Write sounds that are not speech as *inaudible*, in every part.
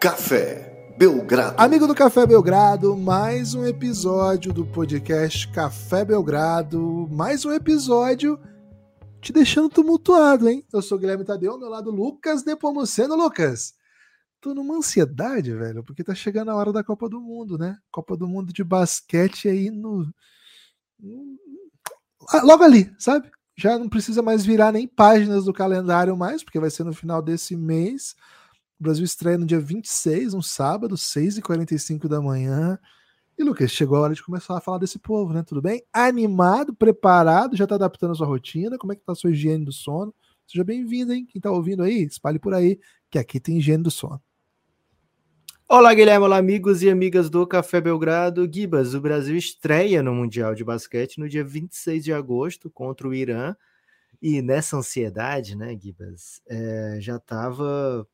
Café Belgrado. Amigo do Café Belgrado, mais um episódio do podcast Café Belgrado, mais um episódio te deixando tumultuado, hein? Eu sou Guilherme Tadeu, ao meu lado Lucas Nepomuceno. Lucas, tô numa ansiedade, velho, porque tá chegando a hora da Copa do Mundo, né? Copa do Mundo de basquete aí no. Ah, logo ali, sabe? Já não precisa mais virar nem páginas do calendário mais, porque vai ser no final desse mês. O Brasil estreia no dia 26, um sábado, 6h45 da manhã. E Lucas, chegou a hora de começar a falar desse povo, né? Tudo bem? Animado, preparado, já tá adaptando a sua rotina? Como é que tá a sua higiene do sono? Seja bem-vindo, hein? Quem tá ouvindo aí, espalhe por aí, que aqui tem higiene do sono. Olá, Guilherme, olá, amigos e amigas do Café Belgrado. Gibas, o Brasil estreia no Mundial de Basquete no dia 26 de agosto contra o Irã. E nessa ansiedade, né, Gibas, é, já estava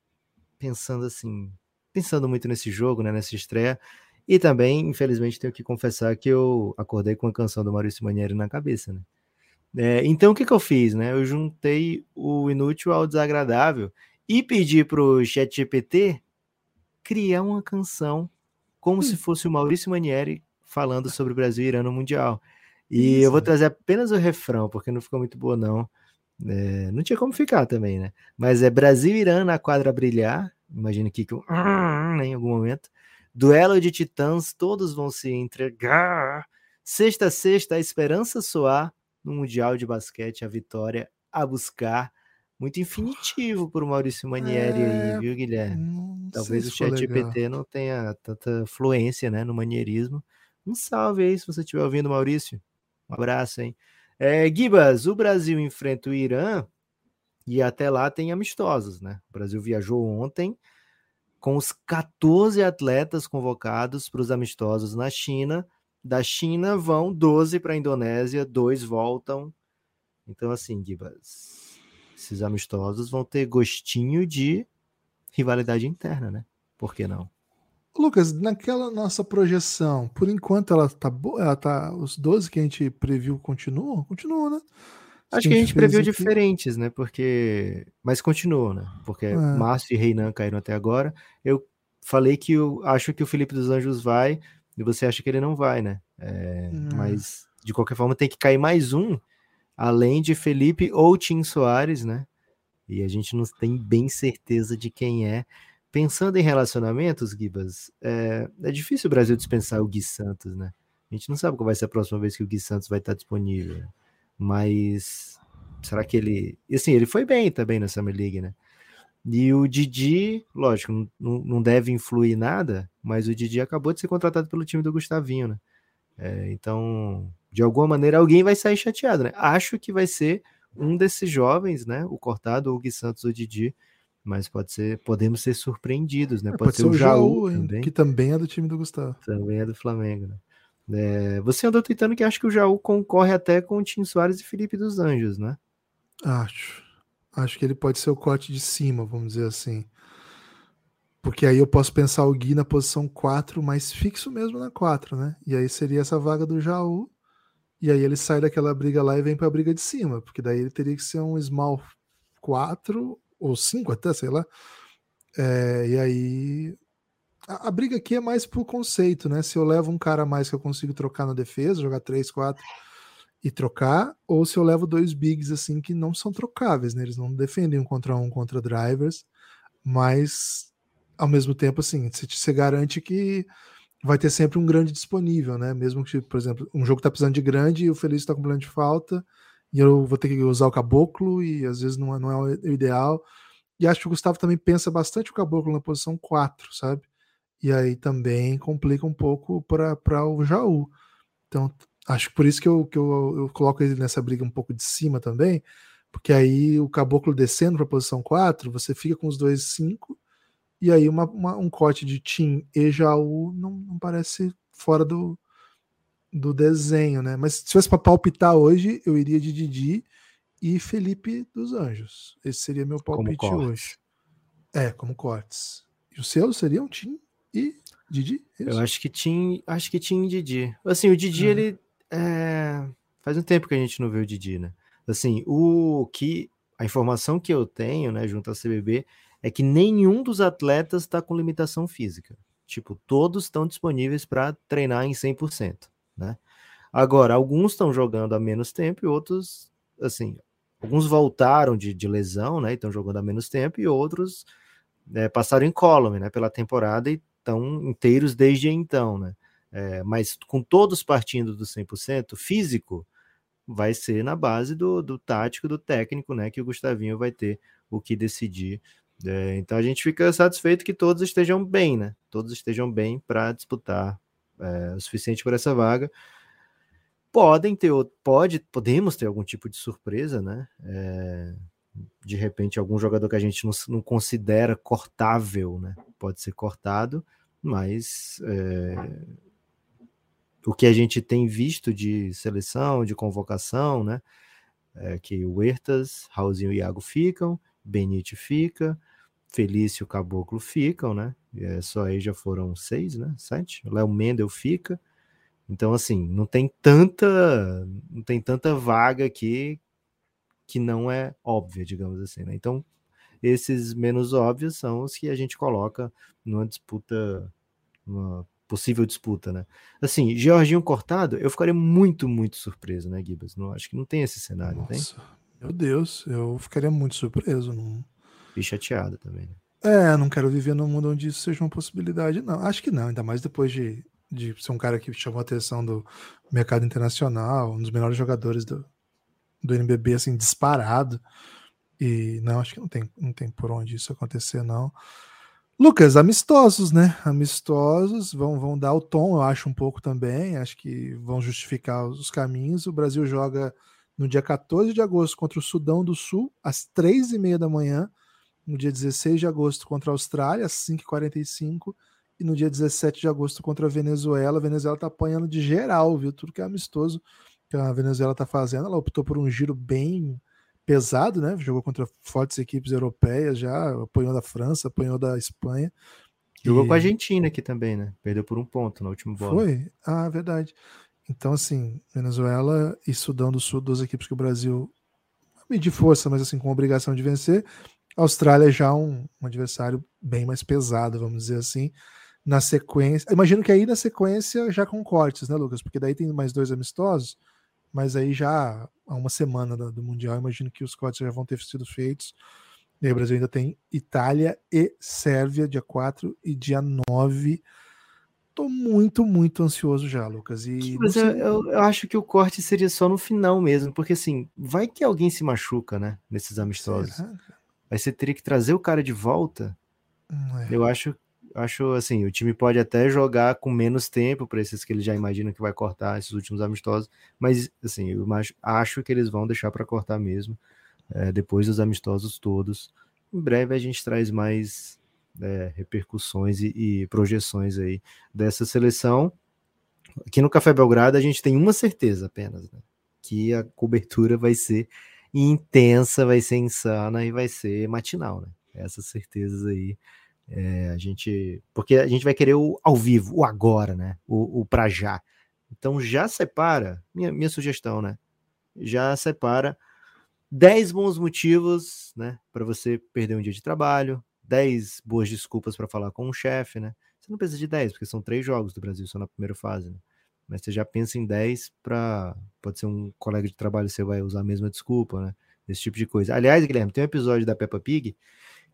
pensando assim, pensando muito nesse jogo, né, nessa estreia. E também, infelizmente, tenho que confessar que eu acordei com a canção do Maurício Manieri na cabeça, né? É, então, o que, que eu fiz, né? Eu juntei o inútil ao desagradável e pedi para o ChatGPT criar uma canção como hum. se fosse o Maurício Manieri falando sobre o Brasil e Irã no Mundial. E Isso. eu vou trazer apenas o refrão, porque não ficou muito boa, não. É, não tinha como ficar também, né? Mas é Brasil e Irã na quadra brilhar. Imagina aqui que eu, *laughs* em algum momento. Duelo de titãs, todos vão se entregar. Sexta, sexta, a esperança soar no Mundial de Basquete, a vitória a buscar. Muito infinitivo por Maurício Manieri é... aí, viu, Guilherme? Talvez o chat GPT não tenha tanta fluência né, no manierismo. Um salve aí se você estiver ouvindo, Maurício. Um abraço, hein? É, Gibas, o Brasil enfrenta o Irã e até lá tem amistosos, né? O Brasil viajou ontem com os 14 atletas convocados para os amistosos na China. Da China vão 12 para a Indonésia, dois voltam. Então, assim, Gibas, esses amistosos vão ter gostinho de rivalidade interna, né? Por que não? Lucas, naquela nossa projeção, por enquanto ela tá boa, ela tá os 12 que a gente previu continuam? Continuam, né? Acho que a gente previu aqui. diferentes, né? Porque. Mas continuou, né? Porque é. Márcio e Reinan caíram até agora. Eu falei que eu acho que o Felipe dos Anjos vai, e você acha que ele não vai, né? É, hum. Mas, de qualquer forma, tem que cair mais um, além de Felipe ou Tim Soares, né? E a gente não tem bem certeza de quem é. Pensando em relacionamentos, Gibas, é, é difícil o Brasil dispensar o Gui Santos, né? A gente não sabe qual vai ser a próxima vez que o Gui Santos vai estar disponível. Mas será que ele. Assim, ele foi bem também na Summer League, né? E o Didi, lógico, não, deve influir nada, mas o Didi acabou de ser contratado pelo time do Gustavinho, né? É, então, de alguma maneira, alguém vai sair chateado, né? Acho que vai ser um desses jovens, né? O Cortado, o Gui Santos ou o Didi, mas pode ser, podemos ser surpreendidos, né? É, pode, pode, ser, ser o Jaú, também. que também é do time do Gustavo. Também é do Flamengo, né? É, você andou tweetando que acha que o Jaú concorre até com o Tim Soares e Felipe dos Anjos, né? Acho. Acho que ele pode ser o corte de cima, vamos dizer assim. Porque aí eu posso pensar o Gui na posição 4, mais fixo mesmo na 4, né? E aí seria essa vaga do Jaú. E aí ele sai daquela briga lá e vem para a briga de cima. Porque daí ele teria que ser um small 4 ou 5 até, sei lá. É, e aí a, a, briga aqui é mais por conceito, né? Se eu levo um cara a mais que eu consigo trocar na defesa, jogar 3, 4 e trocar, ou se eu levo dois bigs assim que não são trocáveis, né? Eles não defendem um contra um contra drivers, mas ao mesmo tempo, assim, você garante que vai ter sempre um grande disponível, né? Mesmo que, por exemplo, um jogo tá precisando de grande e o Feliz está com plano de falta, e eu vou ter que usar o caboclo, e às vezes não é, não é o ideal. E acho que o Gustavo também pensa bastante o caboclo na posição 4, sabe? e aí também complica um pouco para o Jaú. Então, acho que por isso que, eu, que eu, eu coloco ele nessa briga um pouco de cima também, porque aí o caboclo descendo para a posição 4, você fica com os dois 5, e aí uma, uma, um corte de Tim e Jaú não, não parece fora do, do desenho, né? Mas se fosse para palpitar hoje, eu iria de Didi e Felipe dos Anjos. Esse seria meu palpite hoje. É, como cortes. E o seu seria um Tim e Didi? Isso? Eu acho que tinha, acho que tinha Didi. Assim, o Didi, ele é... faz um tempo que a gente não vê o Didi, né? Assim, o que a informação que eu tenho, né, junto à CBB, é que nenhum dos atletas está com limitação física. Tipo, todos estão disponíveis para treinar em 100%, né? Agora, alguns estão jogando há menos tempo e outros, assim, alguns voltaram de, de lesão, né? Estão jogando há menos tempo e outros é, passaram em column, né? Pela temporada e estão inteiros desde então, né? É, mas com todos partindo do 100%, físico vai ser na base do, do tático, do técnico, né? Que o Gustavinho vai ter o que decidir é, então a gente fica satisfeito que todos estejam bem, né? Todos estejam bem para disputar é, o suficiente por essa vaga. Podem ter, pode, podemos ter algum tipo de surpresa, né? É, de repente, algum jogador que a gente não, não, considera cortável, né? Pode ser cortado, mas é, o que a gente tem visto de seleção, de convocação, né? É que o Huertas, Raulzinho e Iago ficam, Benite fica, Felício Caboclo ficam, né? É, só aí já foram seis, né? Sete. Léo Mendel fica. Então, assim, não tem tanta, não tem tanta vaga aqui que não é óbvia, digamos assim, né? Então, esses menos óbvios são os que a gente coloca numa disputa, numa possível disputa, né? Assim, Georginho cortado, eu ficaria muito, muito surpreso, né, Gibas? Não, acho que não tem esse cenário, Nossa. tem? Meu Deus, eu ficaria muito surpreso. Não... E chateado também. Né? É, não quero viver num mundo onde isso seja uma possibilidade, não. Acho que não, ainda mais depois de, de ser um cara que chamou a atenção do mercado internacional, um dos melhores jogadores do, do NBB, assim, disparado. E não, acho que não tem, não tem por onde isso acontecer, não. Lucas, amistosos, né? Amistosos vão, vão dar o tom, eu acho, um pouco também. Acho que vão justificar os caminhos. O Brasil joga no dia 14 de agosto contra o Sudão do Sul, às 3 e meia da manhã, no dia 16 de agosto contra a Austrália, às 5h45, e no dia 17 de agosto contra a Venezuela. A Venezuela tá apanhando de geral, viu? Tudo que é amistoso que a Venezuela tá fazendo. Ela optou por um giro bem pesado, né? Jogou contra fortes equipes europeias já, apanhou da França, apanhou da Espanha. Jogou e... com a Argentina aqui também, né? Perdeu por um ponto na última bola. Foi? Ah, verdade. Então, assim, Venezuela e Sudão do Sul, duas equipes que o Brasil medir força, mas assim, com obrigação de vencer. Austrália já um, um, adversário bem mais pesado, vamos dizer assim. Na sequência. Imagino que aí na sequência já com cortes, né, Lucas? Porque daí tem mais dois amistosos, mas aí já há uma semana do, do Mundial, imagino que os cortes já vão ter sido feitos. E aí o Brasil ainda tem Itália e Sérvia, dia 4 e dia 9 tô muito, muito ansioso já, Lucas. E Mas eu, eu, eu, acho que o corte seria só no final mesmo, porque assim, vai que alguém se machuca, né? Nesses amistosos. Aí você teria que trazer o cara de volta. É. Eu acho, acho assim, o time pode até jogar com menos tempo para esses que eles já imaginam que vai cortar esses últimos amistosos, mas assim, eu acho que eles vão deixar para cortar mesmo é, depois dos amistosos todos. Em breve a gente traz mais é, repercussões e, e, projeções aí dessa seleção. Aqui no Café Belgrado a gente tem uma certeza apenas, né? que a cobertura vai ser intensa, vai ser insana e vai ser matinal, né? Essas certezas aí. É, a gente. Porque a gente vai querer o ao vivo, o agora, né? O, o pra já. Então já separa, minha, minha sugestão, né? Já separa 10 bons motivos, né? Para você perder um dia de trabalho, 10 boas desculpas para falar com o chefe, né? Você não precisa de 10, porque são três jogos do Brasil só na primeira fase, né? Mas você já pensa em 10 para. Pode ser um colega de trabalho, você vai usar a mesma desculpa, né? Esse tipo de coisa. Aliás, Guilherme, tem um episódio da Peppa Pig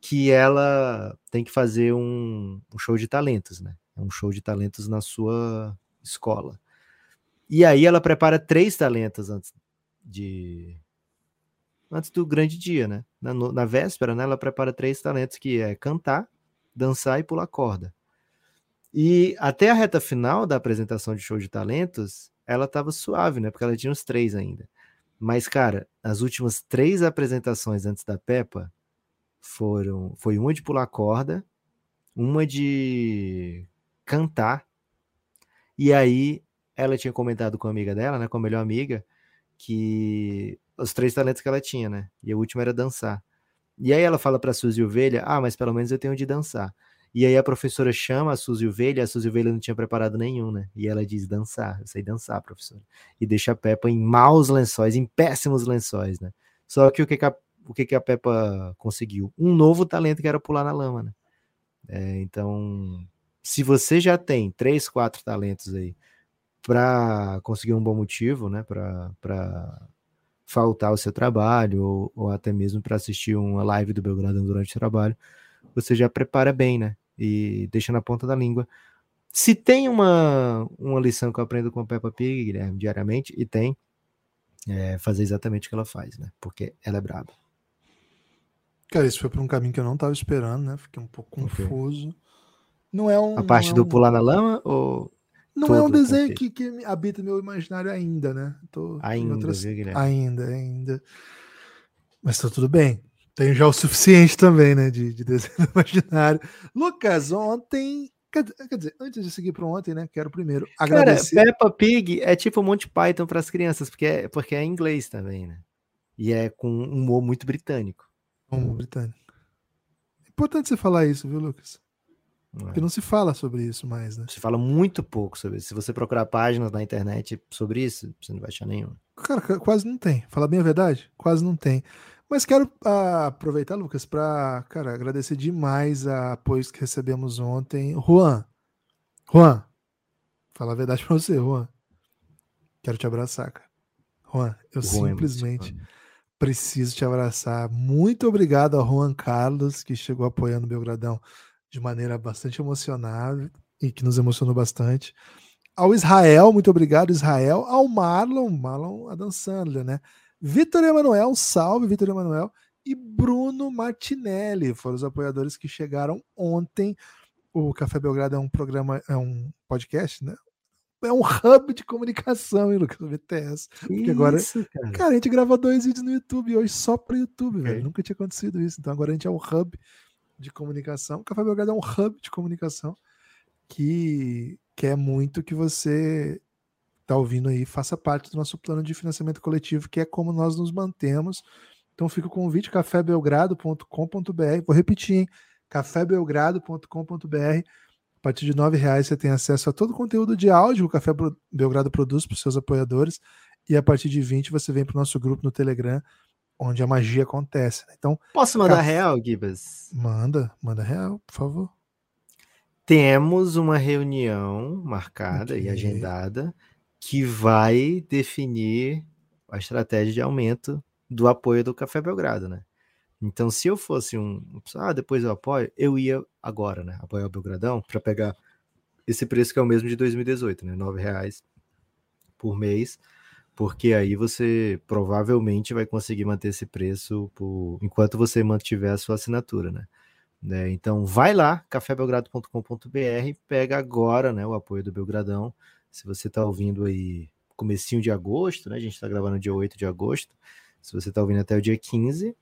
que ela tem que fazer um, um show de talentos, né? É um show de talentos na sua escola. E aí ela prepara três talentos antes de, antes do grande dia, né? Na, na véspera, né, ela prepara três talentos que é cantar, dançar e pular corda. E até a reta final da apresentação de show de talentos, ela estava suave, né? Porque ela tinha os três ainda. Mas, cara, as últimas três apresentações antes da Peppa foram foi uma de pular corda, uma de cantar, e aí ela tinha comentado com a amiga dela, né, com a melhor amiga, que os três talentos que ela tinha, né? E o último era dançar. E aí ela fala para Suzy Ovelha: "Ah, mas pelo menos eu tenho de dançar". E aí a professora chama a Suzy Ovelha, a Suzy Ovelha não tinha preparado nenhum, né? E ela diz: "Dançar, eu sei dançar, professora". E deixa a Peppa em maus lençóis, em péssimos lençóis, né? Só que o que, que a, o que, que a Peppa conseguiu? Um novo talento que era pular na lama, né? É, então, se você já tem três, quatro talentos aí para conseguir um bom motivo, né? Para faltar o seu trabalho, ou, ou até mesmo para assistir uma live do Belgrado durante o trabalho, você já prepara bem, né? E deixa na ponta da língua. Se tem uma, uma lição que eu aprendo com a Peppa Pig, Guilherme, diariamente, e tem, é fazer exatamente o que ela faz, né? Porque ela é braba. Cara, isso foi por um caminho que eu não estava esperando, né? Fiquei um pouco confuso. Okay. Não é um. A parte é do um... pular na lama ou. Não é um desenho que, que habita meu imaginário ainda, né? Tô ainda, outras... viu, Guilherme? Ainda, ainda. Mas tá tudo bem. Tenho já o suficiente também, né? De, de desenho *laughs* imaginário. Lucas, ontem. Quer, quer dizer, antes de seguir para ontem, né? Quero primeiro agradecer. Cara, Peppa Pig é tipo Monty Python para as crianças, porque é, porque é em inglês também, né? E é com um humor muito britânico. Humor britânico. Importante você falar isso, viu, Lucas? Porque é. não se fala sobre isso mais, né? Se fala muito pouco sobre isso. Se você procurar páginas na internet sobre isso, você não vai achar nenhuma. Cara, quase não tem. Fala bem a verdade, quase não tem. Mas quero uh, aproveitar, Lucas, para, cara, agradecer demais a apoio que recebemos ontem. Juan, Juan, fala a verdade pra você, Juan. Quero te abraçar, cara. Juan, eu Juan é simplesmente é preciso te abraçar. Muito obrigado ao Juan Carlos, que chegou apoiando o Belgradão de maneira bastante emocionada e que nos emocionou bastante. Ao Israel, muito obrigado, Israel. Ao Marlon, Marlon Adam Sandler, né? Vitor Emanuel, salve, Vitor Emanuel. E Bruno Martinelli foram os apoiadores que chegaram ontem. O Café Belgrado é um programa, é um podcast, né? É um hub de comunicação, hein, Lucas? BTS. Porque isso, agora. Cara. cara. a gente grava dois vídeos no YouTube hoje só para YouTube, velho. É. Nunca tinha acontecido isso. Então agora a gente é um hub de comunicação. O Café Belgrado é um hub de comunicação que quer muito que você está ouvindo aí faça parte do nosso plano de financiamento coletivo, que é como nós nos mantemos. Então fica o convite, cafébelgrado.com.br. Vou repetir, hein? cafébelgrado.com.br. A partir de R$ reais você tem acesso a todo o conteúdo de áudio que o Café Belgrado produz para os seus apoiadores. E a partir de 20 você vem para o nosso grupo no Telegram, onde a magia acontece. Né? Então, Posso mandar real, Gibas? Manda, manda real, por favor. Temos uma reunião marcada okay. e agendada que vai definir a estratégia de aumento do apoio do Café Belgrado, né? Então, se eu fosse um, ah, depois eu apoio, eu ia agora, né, apoiar o Belgradão para pegar esse preço que é o mesmo de 2018, né, R$ reais por mês porque aí você provavelmente vai conseguir manter esse preço por, enquanto você mantiver a sua assinatura, né? né? Então vai lá, cafébelgrado.com.br, pega agora né, o apoio do Belgradão. Se você está ouvindo aí comecinho de agosto, né? A gente está gravando dia 8 de agosto. Se você está ouvindo até o dia 15,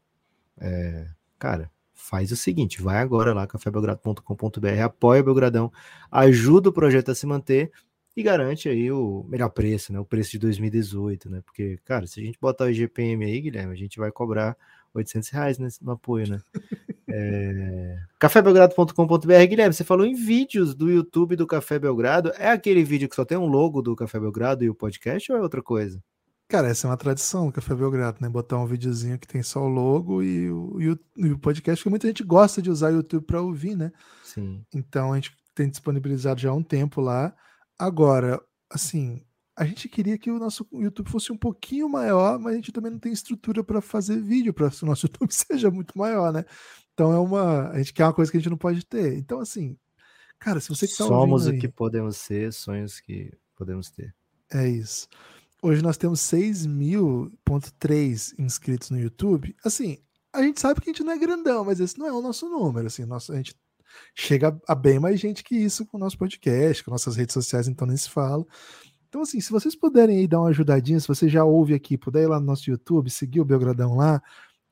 é, cara, faz o seguinte, vai agora lá, cafébelgrado.com.br, apoia o Belgradão, ajuda o projeto a se manter e garante aí o melhor preço, né? O preço de 2018, né? Porque, cara, se a gente botar o IGPM aí, Guilherme, a gente vai cobrar 800 reais nesse, no apoio, né? É... cafébelgrado.com.br Guilherme, você falou em vídeos do YouTube do Café Belgrado. É aquele vídeo que só tem um logo do Café Belgrado e o podcast ou é outra coisa? Cara, essa é uma tradição do Café Belgrado, né? Botar um videozinho que tem só o logo e o, e o, e o podcast, porque muita gente gosta de usar o YouTube para ouvir, né? Sim. Então a gente tem disponibilizado já há um tempo lá. Agora, assim, a gente queria que o nosso YouTube fosse um pouquinho maior, mas a gente também não tem estrutura para fazer vídeo para que o nosso *laughs* YouTube seja muito maior, né? Então é uma. A gente quer uma coisa que a gente não pode ter. Então, assim, cara, se você que tá Somos o aí, que podemos ser, sonhos que podemos ter. É isso. Hoje nós temos 6.000.3 inscritos no YouTube. Assim, a gente sabe que a gente não é grandão, mas esse não é o nosso número. Assim, nosso, a gente chega a bem mais gente que isso com o nosso podcast, com nossas redes sociais, então nem se fala. Então, assim, se vocês puderem aí dar uma ajudadinha, se você já ouve aqui, puder ir lá no nosso YouTube, seguir o Belgradão lá,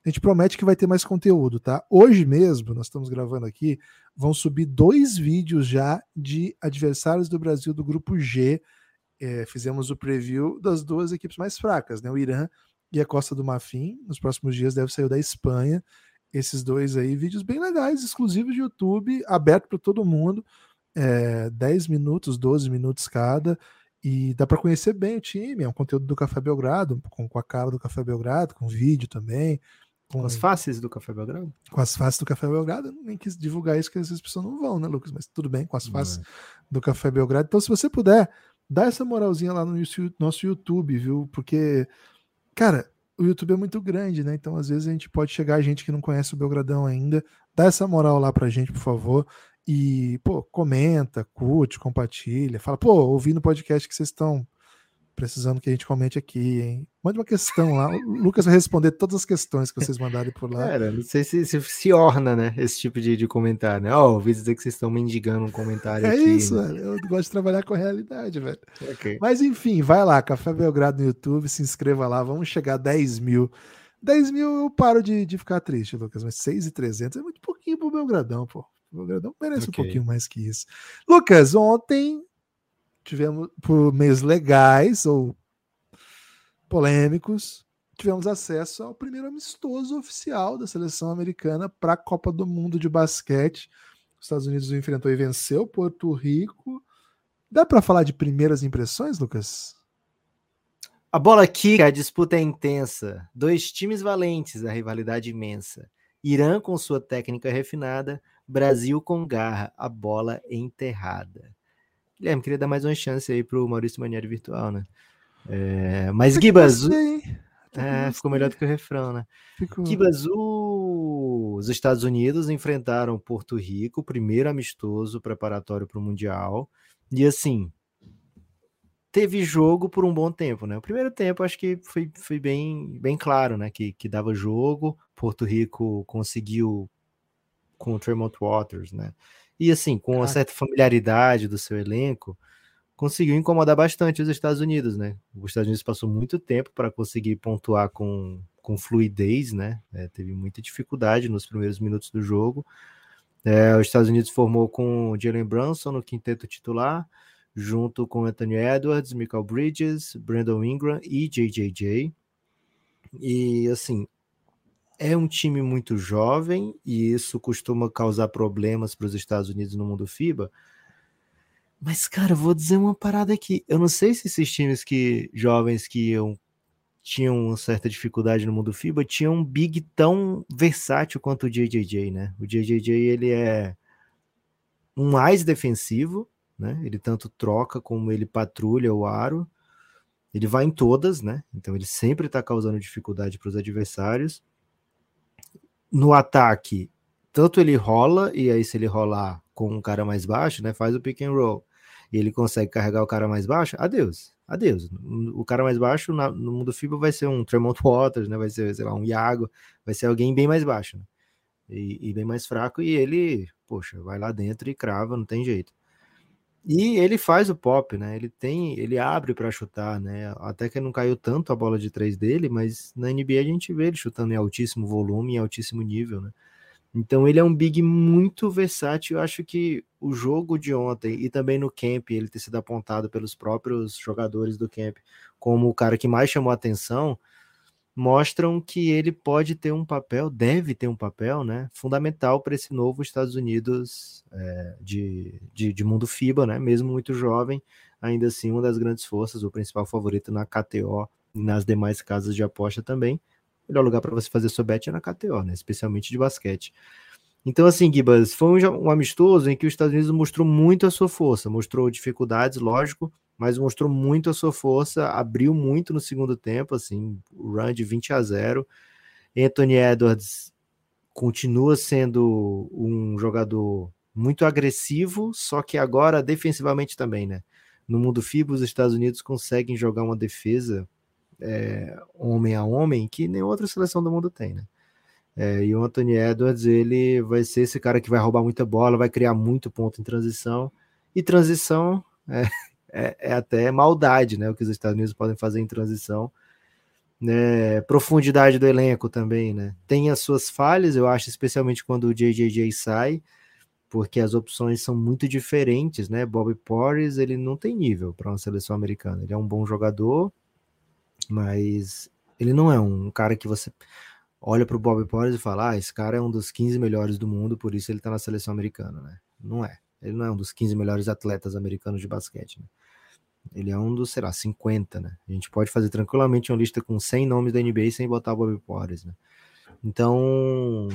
a gente promete que vai ter mais conteúdo, tá? Hoje mesmo, nós estamos gravando aqui, vão subir dois vídeos já de adversários do Brasil do grupo G. É, fizemos o preview das duas equipes mais fracas, né? O Irã e a Costa do Marfim. Nos próximos dias deve sair da Espanha esses dois aí, vídeos bem legais, exclusivos de YouTube, aberto para todo mundo, é, 10 minutos, 12 minutos cada, e dá para conhecer bem o time, é um conteúdo do Café Belgrado, com, com a cara do Café Belgrado, com vídeo também, Com as faces do Café Belgrado? Com as faces do Café Belgrado. Nem quis divulgar isso, que as pessoas não vão, né, Lucas? Mas tudo bem, com as faces é. do Café Belgrado. Então, se você puder, dá essa moralzinha lá no nosso YouTube, viu? Porque, cara, o YouTube é muito grande, né? Então, às vezes, a gente pode chegar a gente que não conhece o Belgradão ainda. Dá essa moral lá pra gente, por favor. E, pô, comenta, curte, compartilha. Fala, pô, ouvi no podcast que vocês estão precisando que a gente comente aqui, hein? Mande uma questão lá. O Lucas vai responder todas as questões que vocês mandarem por lá. Cara, não sei se, se, se orna, né? Esse tipo de, de comentário, né? Ó, oh, ouvi dizer que vocês estão mendigando um comentário é aqui. É isso, né? velho. Eu gosto de trabalhar com a realidade, velho. Okay. Mas enfim, vai lá, Café Belgrado no YouTube, se inscreva lá, vamos chegar a 10 mil. 10 mil eu paro de, de ficar triste, Lucas, mas 6,300 é muito pouquinho pro Belgradão, pô. O Belgradão merece okay. um pouquinho mais que isso. Lucas, ontem tivemos por meios legais ou polêmicos, tivemos acesso ao primeiro amistoso oficial da seleção americana para a Copa do Mundo de basquete. Os Estados Unidos enfrentou e venceu Porto Rico. Dá para falar de primeiras impressões, Lucas? A bola aqui, a disputa é intensa. Dois times valentes, a rivalidade imensa. Irã com sua técnica refinada, Brasil com garra, a bola enterrada. Guilherme, queria dar mais uma chance aí pro Maurício Manieri virtual, né? É, mas Gibas. É, ficou melhor do que o refrão, né? Ficou. Gibas, os Estados Unidos enfrentaram Porto Rico, primeiro amistoso preparatório para o Mundial. E assim, teve jogo por um bom tempo, né? O primeiro tempo acho que foi, foi bem, bem claro, né? Que, que dava jogo. Porto Rico conseguiu com o Tremont Waters, né? E assim, com uma certa familiaridade do seu elenco, conseguiu incomodar bastante os Estados Unidos, né? Os Estados Unidos passou muito tempo para conseguir pontuar com, com fluidez, né? É, teve muita dificuldade nos primeiros minutos do jogo. É, os Estados Unidos formou com Jalen Brunson no quinteto titular, junto com Anthony Edwards, Michael Bridges, Brandon Ingram e JJJ. E assim, é um time muito jovem e isso costuma causar problemas para os Estados Unidos no mundo FIBA. Mas, cara, vou dizer uma parada aqui. Eu não sei se esses times que jovens que iam, tinham uma certa dificuldade no mundo FIBA tinham um big tão versátil quanto o JJJ, né? O JJJ ele é um mais defensivo, né? Ele tanto troca como ele patrulha o aro. Ele vai em todas, né? Então ele sempre está causando dificuldade para os adversários no ataque, tanto ele rola, e aí se ele rolar com um cara mais baixo, né, faz o pick and roll, e ele consegue carregar o cara mais baixo, adeus, adeus. O cara mais baixo na, no mundo FIBA vai ser um Tremont Waters, né, vai ser, sei lá, um Iago, vai ser alguém bem mais baixo, né, e, e bem mais fraco, e ele, poxa, vai lá dentro e crava, não tem jeito. E ele faz o pop, né? Ele tem, ele abre para chutar, né? Até que não caiu tanto a bola de três dele, mas na NBA a gente vê ele chutando em altíssimo volume, em altíssimo nível, né? Então ele é um big muito versátil. Eu acho que o jogo de ontem e também no camp, ele ter sido apontado pelos próprios jogadores do camp como o cara que mais chamou atenção, mostram que ele pode ter um papel, deve ter um papel, né, fundamental para esse novo Estados Unidos é, de, de, de, mundo FIBA, né, mesmo muito jovem, ainda assim uma das grandes forças, o principal favorito na KTO e nas demais casas de aposta também. O melhor lugar para você fazer sua bet é na KTO, né, especialmente de basquete. Então, assim, Gibas, foi um, um amistoso em que os Estados Unidos mostrou muito a sua força, mostrou dificuldades, lógico, mas mostrou muito a sua força, abriu muito no segundo tempo, assim, o run de 20 a 0. Anthony Edwards continua sendo um jogador muito agressivo, só que agora defensivamente também, né? No mundo FIBA, os Estados Unidos conseguem jogar uma defesa é, homem a homem que nem outra seleção do mundo tem, né? É, e o Anthony Edwards, ele vai ser esse cara que vai roubar muita bola, vai criar muito ponto em transição. E transição é, é, é, até maldade, né? O que os Estados Unidos podem fazer em transição. Né? Profundidade do elenco também, né? Tem as suas falhas, eu acho, especialmente quando o JJJ sai, porque as opções são muito diferentes, né? Bobby Porres, ele não tem nível para uma seleção americana. Ele é um bom jogador, mas ele não é um cara que você olha para o Bobby Porres e fala: ah, esse cara é um dos 15 melhores do mundo, por isso ele está na seleção americana, né? Não é. Ele não é um dos 15 melhores atletas americanos de basquete, né? Ele é um dos, sei lá, 50, né? A gente pode fazer tranquilamente uma lista com 100 nomes da NBA sem botar o Bobby Porres, né? Então,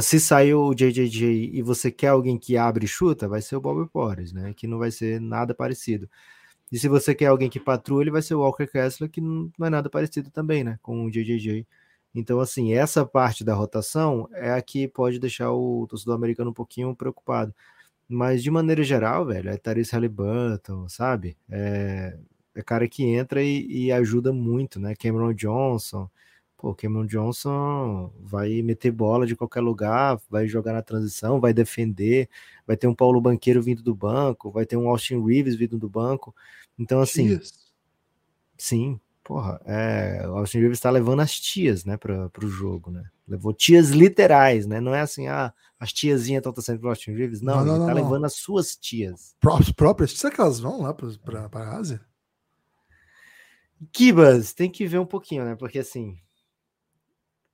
se saiu o JJJ e você quer alguém que abre e chuta, vai ser o Bob Porres, né? Que não vai ser nada parecido. E se você quer alguém que patrulha, vai ser o Walker Kessler, que não é nada parecido também, né? Com o JJJ. Então, assim, essa parte da rotação é a que pode deixar o torcedor americano um pouquinho preocupado. Mas, de maneira geral, velho, é Therese Halliburton, sabe? É, é cara que entra e, e ajuda muito, né? Cameron Johnson, Pô, Cameron Johnson vai meter bola de qualquer lugar, vai jogar na transição, vai defender, vai ter um Paulo Banqueiro vindo do banco, vai ter um Austin Reeves vindo do banco. Então, assim. Sim, porra, é, o Austin Reeves está levando as tias, né, para o jogo, né? Levou tias literais, né? Não é assim, ah, as tiazinhas estão torcendo pro Austin Reeves. Não, não, não ele tá não, levando as suas tias. Próprias, próprias. Será que elas vão lá para a Ásia? Kibas, tem que ver um pouquinho, né? Porque assim,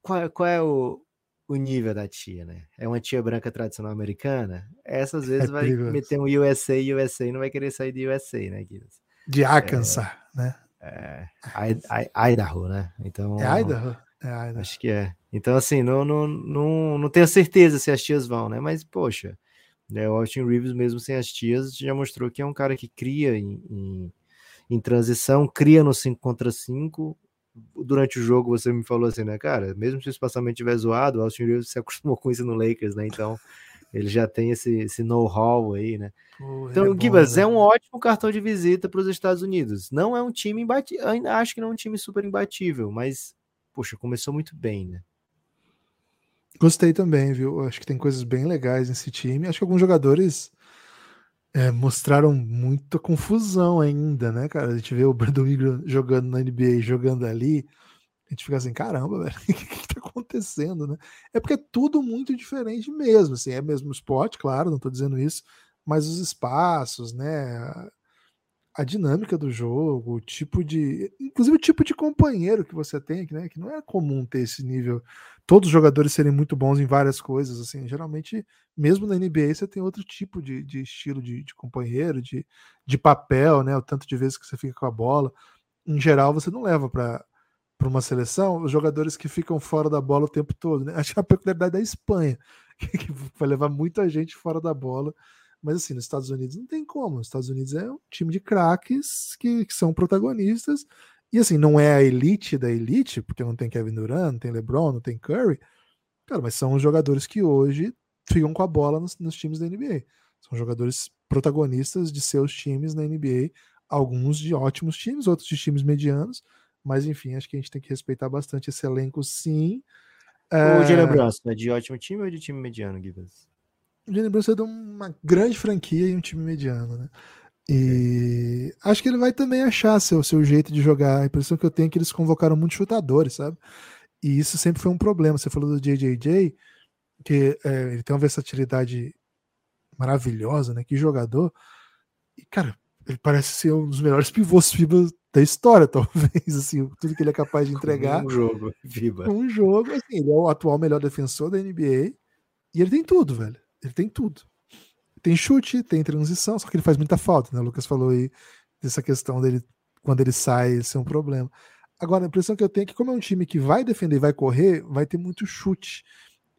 qual, qual é o, o nível da tia, né? É uma tia branca tradicional americana? Essas *laughs* é vezes é vai meter um USA e USA não vai querer sair de USA, né, Guilherme? De Arkansas, é, né? É, Idaho, né? Então, é Idaho? É Idaho. Acho que é. Então, assim, não, não, não, não tenho certeza se as tias vão, né? Mas, poxa, né, o Austin Reeves, mesmo sem as tias, já mostrou que é um cara que cria em, em, em transição, cria no 5 contra 5, durante o jogo você me falou assim, né, cara, mesmo se o espaçamento tiver zoado, o Austin Reeves se acostumou com isso no Lakers, né? Então ele já tem esse, esse know-how aí, né? Pô, então, é Gibas, né? é um ótimo cartão de visita para os Estados Unidos. Não é um time imbatível, ainda acho que não é um time super imbatível, mas, poxa, começou muito bem, né? Gostei também, viu? Acho que tem coisas bem legais nesse time. Acho que alguns jogadores é, mostraram muita confusão ainda, né, cara? A gente vê o Brandon Ingram jogando na NBA, jogando ali, a gente fica assim, caramba, velho, *laughs* o que, que tá acontecendo, né? É porque é tudo muito diferente mesmo, assim, é mesmo esporte, claro, não tô dizendo isso, mas os espaços, né, a dinâmica do jogo, o tipo de. Inclusive o tipo de companheiro que você tem, né? Que não é comum ter esse nível. Todos os jogadores serem muito bons em várias coisas. assim Geralmente, mesmo na NBA, você tem outro tipo de, de estilo de, de, companheiro, de, de papel, né? O tanto de vezes que você fica com a bola. Em geral, você não leva para para uma seleção os jogadores que ficam fora da bola o tempo todo. Né? *laughs* Acho que é a peculiaridade da Espanha, *laughs* que vai levar muita gente fora da bola mas assim, nos Estados Unidos não tem como. Nos Estados Unidos é um time de craques que, que, são protagonistas. E assim, não é a elite da elite, porque não tem Kevin Durant, não tem LeBron, não tem Curry. Cara, mas são os jogadores que hoje ficam com a bola nos, nos times da NBA. São jogadores protagonistas de seus times na NBA. Alguns de ótimos times, outros de times medianos. Mas enfim, acho que a gente tem que respeitar bastante esse elenco, sim. O é... Jalen Brunson é de ótimo time ou de time mediano, Gibbons? o Jalen Brunson é de uma grande franquia e um time mediano, né? E acho que ele vai também achar seu, seu jeito de jogar. A impressão que eu tenho é que eles convocaram muitos chutadores, sabe? E isso sempre foi um problema. Você falou do JJJ, que é, ele tem uma versatilidade maravilhosa, né? Que jogador. E, cara, ele parece ser um dos melhores pivôs FIBA da história, *laughs* talvez, assim, tudo que ele é capaz de entregar. Um jogo, FIBA. Um jogo, assim, ele é o atual melhor defensor da NBA e ele tem tudo, velho. Ele tem tudo. Tem chute, tem transição, só que ele faz muita falta, né? O Lucas falou aí dessa questão dele, quando ele sai, ser é um problema. Agora, a impressão que eu tenho é que, como é um time que vai defender e vai correr, vai ter muito chute.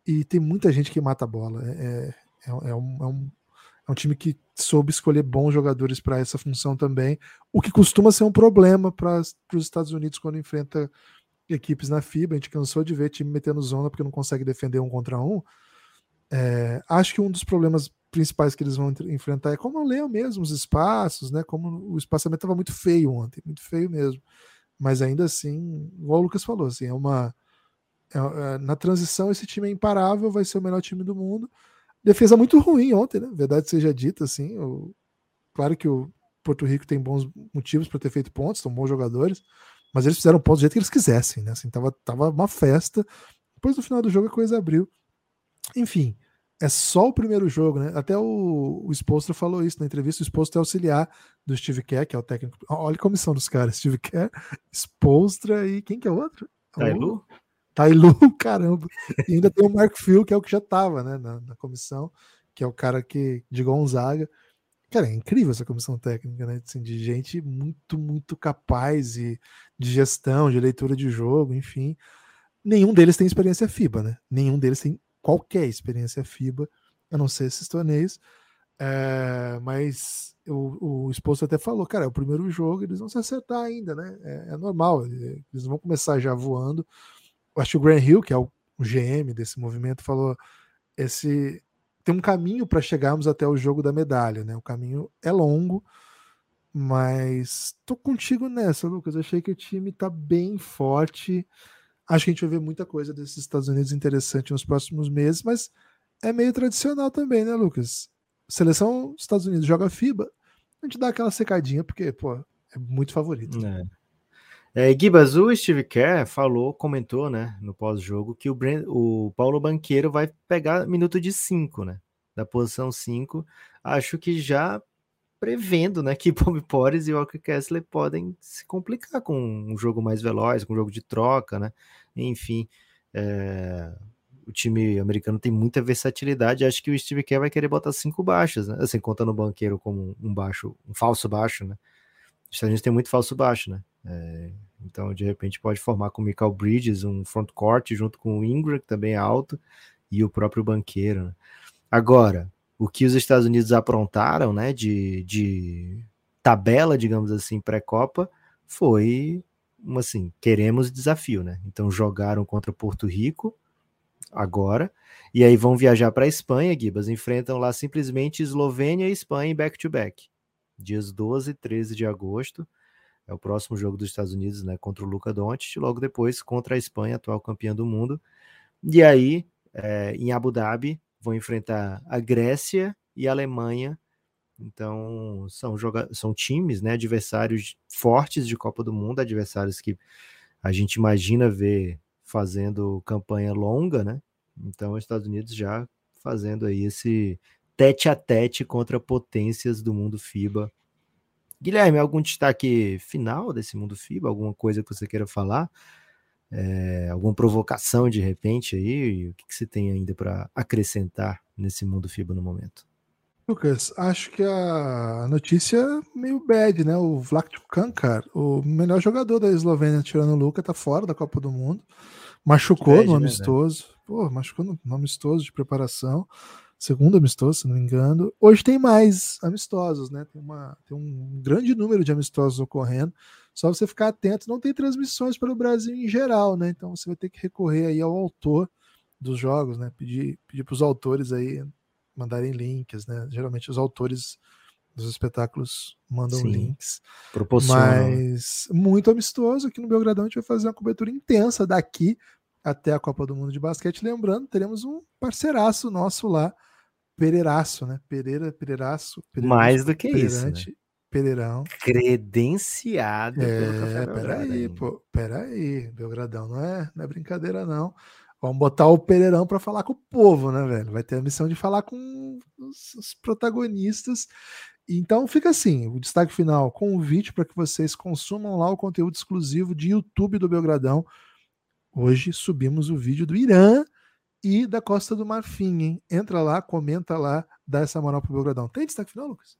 E tem muita gente que mata a bola. É, é, é um, é, um, é um time que soube escolher bons jogadores para essa função também, o que costuma ser um problema para os Estados Unidos quando enfrenta equipes na FIBA. A gente cansou de ver time metendo zona porque não consegue defender um contra um. É, acho que um dos problemas principais que eles vão enfrentar é como eu leio mesmo os espaços, né? Como o espaçamento estava muito feio ontem, muito feio mesmo. Mas ainda assim, igual o Lucas falou, assim, é uma. É, é, na transição, esse time é imparável, vai ser o melhor time do mundo. Defesa muito ruim ontem, né? Verdade seja dita, assim. O, claro que o Porto Rico tem bons motivos para ter feito pontos, são bons jogadores, mas eles fizeram pontos do jeito que eles quisessem, né? Assim, tava, tava uma festa. Depois no final do jogo a coisa abriu. Enfim, é só o primeiro jogo, né? Até o, o Spolstra falou isso na entrevista. O Spolstra é auxiliar do Steve Kerr, que é o técnico. Olha a comissão dos caras: Steve Kerr, Spolstra e quem que é o outro? Tailu? Tailu, *laughs* caramba. E ainda tem o Mark Phil, que é o que já estava né, na, na, comissão, que é o cara que de Gonzaga. Cara, é incrível essa comissão técnica, né? Assim, de gente muito, muito capaz e de gestão, de leitura de jogo, enfim nenhum deles tem experiência FIBA, né? Nenhum deles tem qualquer experiência FIBA, a não ser esses torneios. É, mas o, o esposo até falou, cara, é o primeiro jogo, eles vão se acertar ainda, né? É, é normal, eles vão começar já voando. Acho que o Grant Hill, que é o, o GM desse movimento, falou: esse tem um caminho para chegarmos até o jogo da medalha, né? O caminho é longo, mas tô contigo nessa, Lucas. Achei que o time tá bem forte. Acho que a gente vai ver muita coisa desses Estados Unidos interessante nos próximos meses, mas é meio tradicional também, né, Lucas? Seleção dos Estados Unidos joga FIBA, a gente dá aquela secadinha, porque, pô, é muito favorito. É. É, Gibas, o Steve Kerr falou, comentou, né, no pós-jogo, que o, o Paulo Banqueiro vai pegar minuto de 5, né, da posição 5. Acho que já prevendo, né, *laughs* que Bob Porres e Walker Kessler podem se complicar com um jogo mais veloz, com um jogo de troca, né, enfim, é, o time americano tem muita versatilidade, acho que o Steve Kerr vai querer botar cinco baixos, né, assim, contando o Banqueiro como um baixo, um falso baixo, né, Estados Unidos tem muito falso baixo, né, é, então, de repente, pode formar com o Michael Bridges um front court junto com o Ingram, que também é alto, e o próprio banqueiro. Né? Agora, o que os Estados Unidos aprontaram né, de, de tabela, digamos assim, pré-copa, foi assim, queremos desafio, né? Então jogaram contra Porto Rico agora, e aí vão viajar para a Espanha, Gibas, enfrentam lá simplesmente Eslovênia e Espanha em back-to-back, -back, dias 12 e 13 de agosto. É o próximo jogo dos Estados Unidos, né, contra o Luca Doncic, logo depois contra a Espanha, atual campeã do mundo. E aí, é, em Abu Dhabi, vão enfrentar a Grécia e a Alemanha. Então, são, joga são times, né, adversários fortes de Copa do Mundo, adversários que a gente imagina ver fazendo campanha longa, né? Então, os Estados Unidos já fazendo aí esse tete a tete contra potências do mundo FIBA Guilherme, algum destaque final desse mundo FIBA? Alguma coisa que você queira falar? É, alguma provocação de repente aí? O que, que você tem ainda para acrescentar nesse mundo FIBA no momento? Lucas, acho que a notícia é meio bad, né? O Vlatko Kankar, o melhor jogador da Eslovênia, tirando o Luca, tá fora da Copa do Mundo. Machucou bad, no né, amistoso. Né? Pô, machucou no, no amistoso de preparação segundo amistoso, se não me engano. Hoje tem mais amistosos, né? Tem, uma, tem um grande número de amistosos ocorrendo. Só você ficar atento, não tem transmissões pelo Brasil em geral, né? Então você vai ter que recorrer aí ao autor dos jogos, né? Pedir, pedir para os autores aí mandarem links, né? Geralmente os autores dos espetáculos mandam Sim, links. Mas muito amistoso aqui no Belgradão. A gente vai fazer uma cobertura intensa daqui até a Copa do Mundo de Basquete. Lembrando, teremos um parceiraço nosso lá, Pereiraço, né? Pereira, Pereiraço. Mais do que isso. Né? Pereirão. Credenciado. É, peraí, pô, peraí. Belgradão não é, não é brincadeira, não. Vamos botar o Pereirão para falar com o povo, né, velho? Vai ter a missão de falar com os, os protagonistas. Então fica assim, o destaque final, convite para que vocês consumam lá o conteúdo exclusivo de YouTube do Belgradão. Hoje subimos o vídeo do Irã e da Costa do Marfim, hein? Entra lá, comenta lá, dá essa moral pro Belgradão. Tem destaque final, Lucas?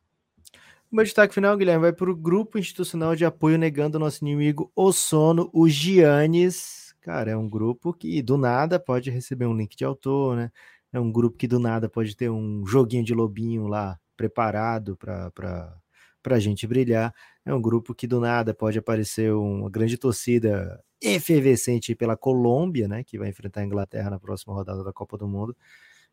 O meu destaque final, Guilherme, vai para o Grupo Institucional de Apoio Negando o Nosso Inimigo, o Sono, o Giannis. Cara, é um grupo que do nada pode receber um link de autor, né? É um grupo que do nada pode ter um joguinho de lobinho lá preparado para a gente brilhar. É um grupo que do nada pode aparecer uma grande torcida efervescente pela Colômbia, né, que vai enfrentar a Inglaterra na próxima rodada da Copa do Mundo.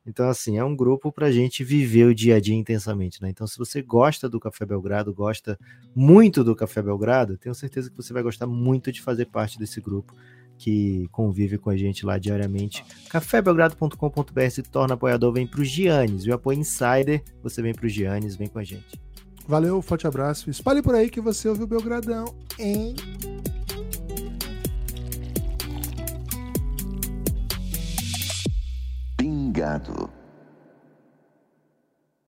Então, assim, é um grupo para a gente viver o dia a dia intensamente, né? Então, se você gosta do Café Belgrado, gosta muito do Café Belgrado, tenho certeza que você vai gostar muito de fazer parte desse grupo que convive com a gente lá diariamente. cafébelgrado.com.br se torna apoiador, vem para o Giannis, o apoio Insider, você vem para o Giannis, vem com a gente. Valeu, forte abraço. Espalhe por aí que você ouviu Belgradão, hein? Pingado.